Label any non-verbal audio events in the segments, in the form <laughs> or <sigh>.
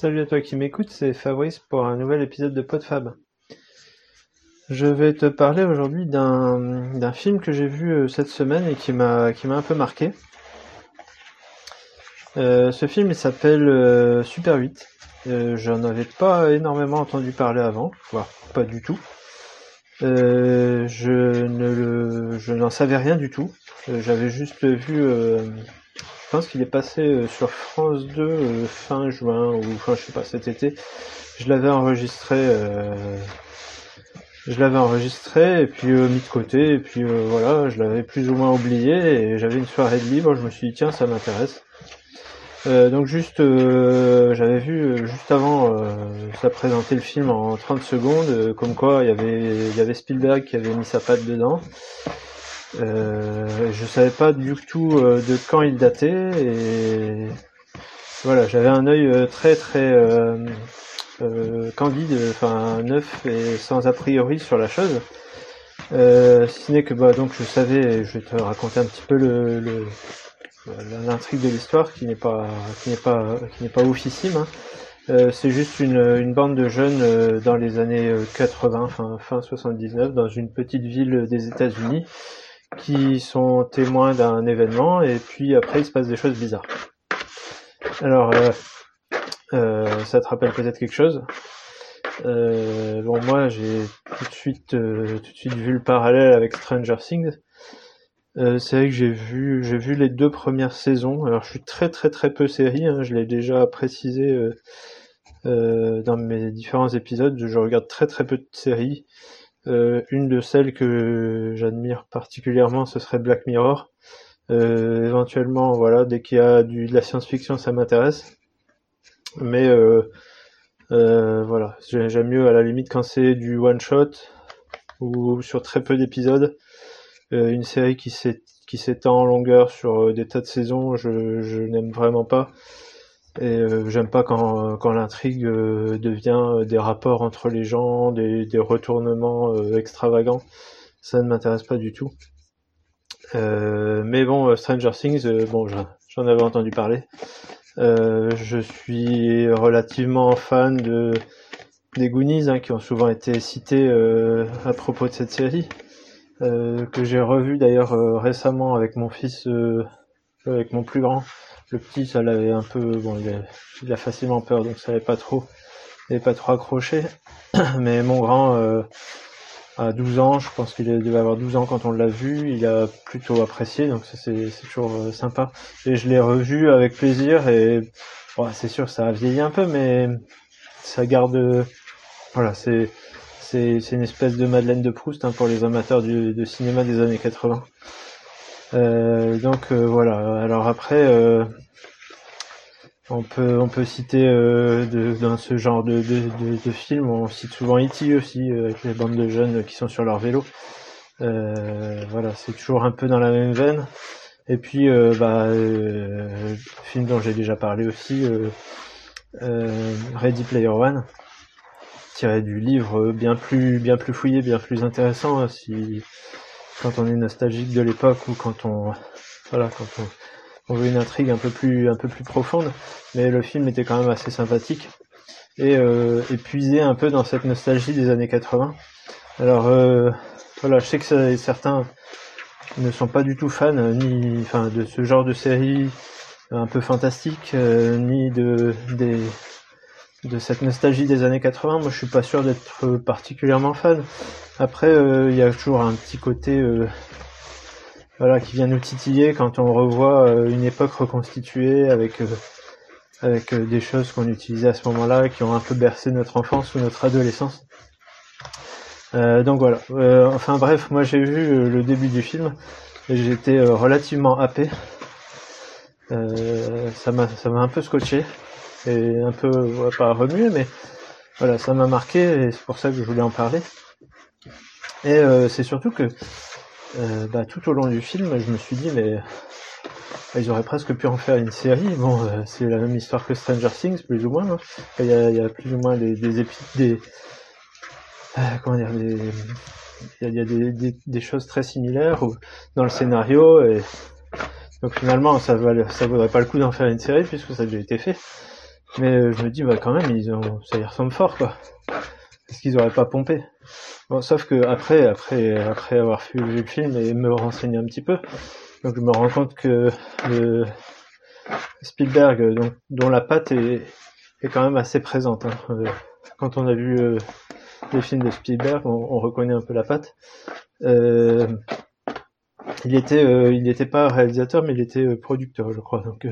Salut à toi qui m'écoute, c'est Fabrice pour un nouvel épisode de PodFab. Je vais te parler aujourd'hui d'un, film que j'ai vu euh, cette semaine et qui m'a, un peu marqué. Euh, ce film il s'appelle euh, Super 8. j'en avais pas énormément entendu parler avant, voire pas du tout. je n'en savais rien du tout. j'avais juste vu je pense qu'il est passé euh, sur France 2 euh, fin juin ou enfin je sais pas cet été. Je l'avais enregistré euh, je l'avais enregistré et puis mis de côté et puis voilà, je l'avais plus ou moins oublié et j'avais une soirée de libre, je me suis dit tiens ça m'intéresse. donc juste j'avais vu juste avant ça présentait le film en 30 secondes comme quoi il y avait il y avait Spielberg qui avait mis sa patte dedans euh, je savais pas du tout euh, de quand il datait et voilà, j'avais un œil euh, très très euh, candide, enfin neuf et sans a priori sur la chose. si ce n'est que bah donc je savais, je vais te raconter un petit peu le, le l'intrigue de l'histoire qui n'est pas qui n'est pas qui n'est pas oufissime. Hein. Euh, c'est juste une, une, bande de jeunes dans les années 80, fin, fin 79, dans une petite ville des États-Unis, qui sont témoins d'un événement et puis après il se passe des choses bizarres. Alors euh, euh, ça te rappelle peut-être quelque chose? Euh, bon moi j'ai tout de suite euh, tout de suite vu le parallèle avec Stranger Things. Euh, c'est vrai que j'ai vu j'ai vu les deux premières saisons. Alors je suis très très très peu série, hein, je l'ai déjà précisé dans mes différents épisodes. Je regarde très très peu de séries. Euh, une de celles que j'admire particulièrement, ce serait Black Mirror. Euh, éventuellement, voilà, dès qu'il y a de la science-fiction, ça m'intéresse. Mais euh, voilà, j'aime mieux à la limite quand c'est du one shot ou sur très peu d'épisodes. une série qui s'étend en longueur sur des tas de saisons, je n'aime vraiment pas. Et euh, j'aime pas quand, quand l'intrigue euh, devient des rapports entre les gens, des, des retournements euh, extravagants. Ça ne m'intéresse pas du tout. mais bon, Stranger Things, bon, j'en avais entendu parler. je suis relativement fan de des Goonies hein, qui ont souvent été cités à propos de cette série, que j'ai revu d'ailleurs récemment avec mon fils, avec mon plus grand. Le petit, ça l'avait un peu, bon, il a, facilement peur, donc ça n'avait pas trop, il pas trop accroché. <clears throat> Mais mon grand, euh, a 12 ans, je pense qu'il devait avoir 12 ans quand on l'a vu, il a plutôt apprécié, donc c'est toujours euh, sympa. Et je l'ai revu avec plaisir et c'est sûr ça a vieilli un peu, mais ça garde, voilà, c'est c'est une espèce de Madeleine de Proust hein, pour les amateurs de cinéma des années 80. Euh, donc euh, voilà. Alors après, euh, on peut on peut citer de, dans ce genre de, de, de, film, on cite souvent E.T. aussi avec les bandes de jeunes qui sont sur leur vélo. voilà, c'est toujours un peu dans la même veine. Et puis, bah, film dont j'ai déjà parlé aussi, Ready Player One, tiré du livre bien plus bien plus fouillé, bien plus intéressant. Hein, si quand on est nostalgique de l'époque ou quand on voilà quand on, veut une intrigue un peu plus un peu plus profonde. Mais le film était quand même assez sympathique et euh, épuisé un peu dans cette nostalgie des années 80 alors euh, voilà je sais que certains ne sont pas du tout fans ni enfin de ce genre de série un peu fantastique euh, ni de des de cette nostalgie des années 80 moi je suis pas sûr d'être particulièrement fan après, euh, il y a toujours un petit côté euh, voilà, qui vient nous titiller quand on revoit euh, une époque reconstituée avec, avec des choses qu'on utilisait à ce moment-là, qui ont un peu bercé notre enfance ou notre adolescence. donc voilà. enfin bref, moi j'ai vu le début du film et j'étais relativement happé. ça m'a ça m'a un peu scotché un peu pas remué, mais voilà, ça m'a marqué et c'est pour ça que je voulais en parler. Et euh, c'est surtout que euh, bah, tout au long du film, je me suis dit, mais bah, ils auraient presque pu en faire une série. Bon, euh, c'est la même histoire que Stranger Things, plus ou moins. Hein. Il, y a, plus ou moins des, des, des comment dire, des, il y a, des, choses très similaires dans le scénario. Et donc finalement, ça vaudrait pas le coup d'en faire une série puisque ça a déjà été fait. Mais je me dis, bah quand même, ils ont, ça y ressemble fort, quoi. Est-ce qu'ils auraient pas pompé Bon, sauf que après, après, après avoir vu le film et me renseigner un petit peu, donc je me rends compte que Spielberg, donc, dont la patte est, est quand même assez présente. Hein. Euh, quand on a vu euh, les films de Spielberg, on, on, reconnaît un peu la patte. Euh, il était, euh, il n'était pas réalisateur, mais il était producteur, je crois. Donc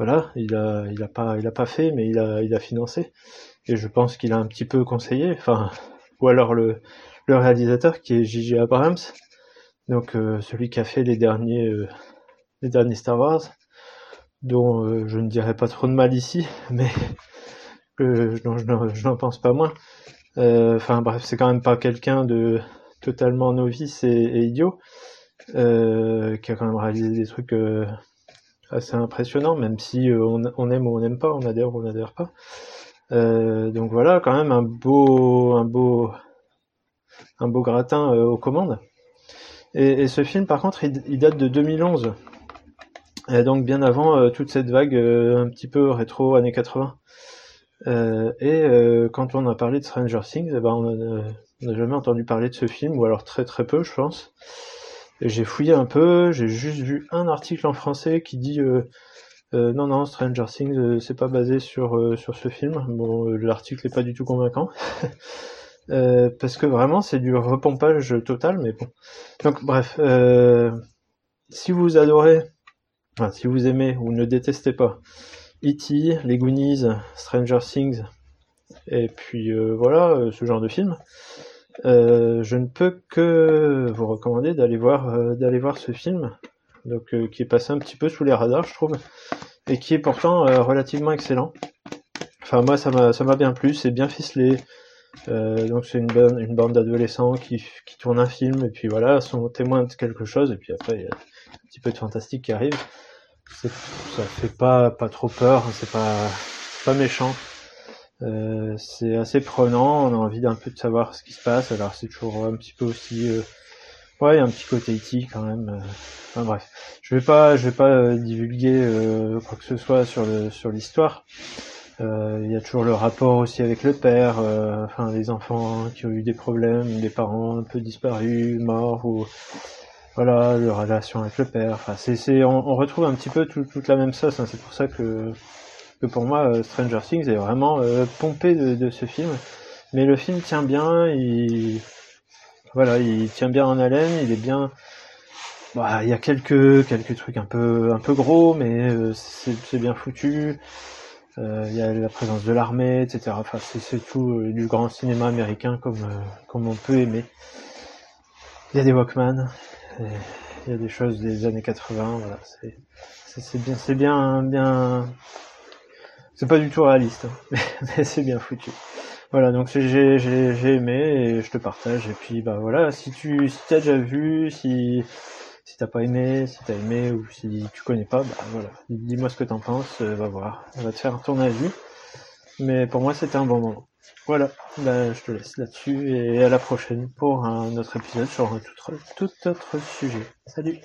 voilà, il a, il a pas, il a pas fait, mais il a, il a financé. Et je pense qu'il a un petit peu conseillé. Enfin, ou alors le, le réalisateur qui est J.J. Abrams, donc celui qui a fait les derniers, les derniers Star Wars dont euh, je ne dirais pas trop de mal ici, <laughs> mais que je, n'en pense pas moins. Euh, enfin bref, c'est quand même pas quelqu'un de totalement novice et, idiot, euh, qui a quand même réalisé des trucs assez impressionnants, même si on, on, aime ou on n'aime pas, on adhère ou on n'adhère pas. donc voilà, quand même un beau, un beau, un beau gratin aux commandes. Et, et, ce film, par contre, il, il date de 2011 donc bien avant euh, toute cette vague euh, un petit peu rétro années 80. Euh, et quand on a parlé de Stranger Things, eh ben, on n'a jamais entendu parler de ce film, ou alors très très peu, je pense. J'ai fouillé un peu, j'ai juste vu un article en français qui dit non non Stranger Things c'est pas basé sur sur ce film. Bon l'article est pas du tout convaincant. <laughs> parce que vraiment c'est du repompage total, mais bon. Donc bref, si vous adorez si vous aimez ou ne détestez pas E.T., les Goonies, Stranger Things, et puis euh, voilà, euh, ce genre de film, euh, je ne peux que vous recommander d'aller voir, d'aller voir ce film, donc qui est passé un petit peu sous les radars, je trouve, et qui est pourtant relativement excellent. Enfin moi ça m'a bien plu, c'est bien ficelé. donc c'est une, bande, d'adolescents qui, qui tournent un film et puis voilà, sont témoins de quelque chose et puis après il y a un petit peu de fantastique qui arrive ça fait pas pas trop peur, hein, c'est pas pas méchant. Euh, c'est assez prenant, on a envie d'un peu de savoir ce qui se passe. Alors c'est toujours un petit peu aussi, euh, ouais, un petit côté IT quand même. Euh. Enfin bref, je vais pas, je vais pas euh, divulguer quoi que ce soit sur le sur l'histoire. Il y a toujours le rapport aussi avec le père, enfin les enfants qui ont eu des problèmes, des parents un peu disparus, morts ou voilà, la relation avec le père. Enfin, c'est, c'est, on, retrouve un petit peu toute la même sauce. Hein. C'est pour ça que, que pour moi, euh, Stranger Things est vraiment euh, pompé de, ce film. Mais le film tient bien. Il, voilà, il tient bien en haleine. Il est bien. Bah, il y a quelques trucs un peu gros, mais euh, c'est, bien foutu. Il y a la présence de l'armée, etc. C'est, tout du grand cinéma américain comme on peut aimer. Il y a des Walkman, il y a des choses des années 80, voilà, c'est, c'est bien, bien, c'est pas du tout réaliste, hein, <laughs> mais, c'est bien foutu. Voilà, donc j'ai, aimé et je te partage. Et puis bah voilà, si tu si déjà vu, si si t'as pas aimé, si t'as aimé ou si tu connais pas, bah voilà, dis-moi ce que t'en penses, euh, va voir, on va te faire ton avis. Mais pour moi, c'était un bon moment. Voilà, bah, je te laisse là-dessus et à la prochaine pour un autre épisode sur un tout autre sujet. Salut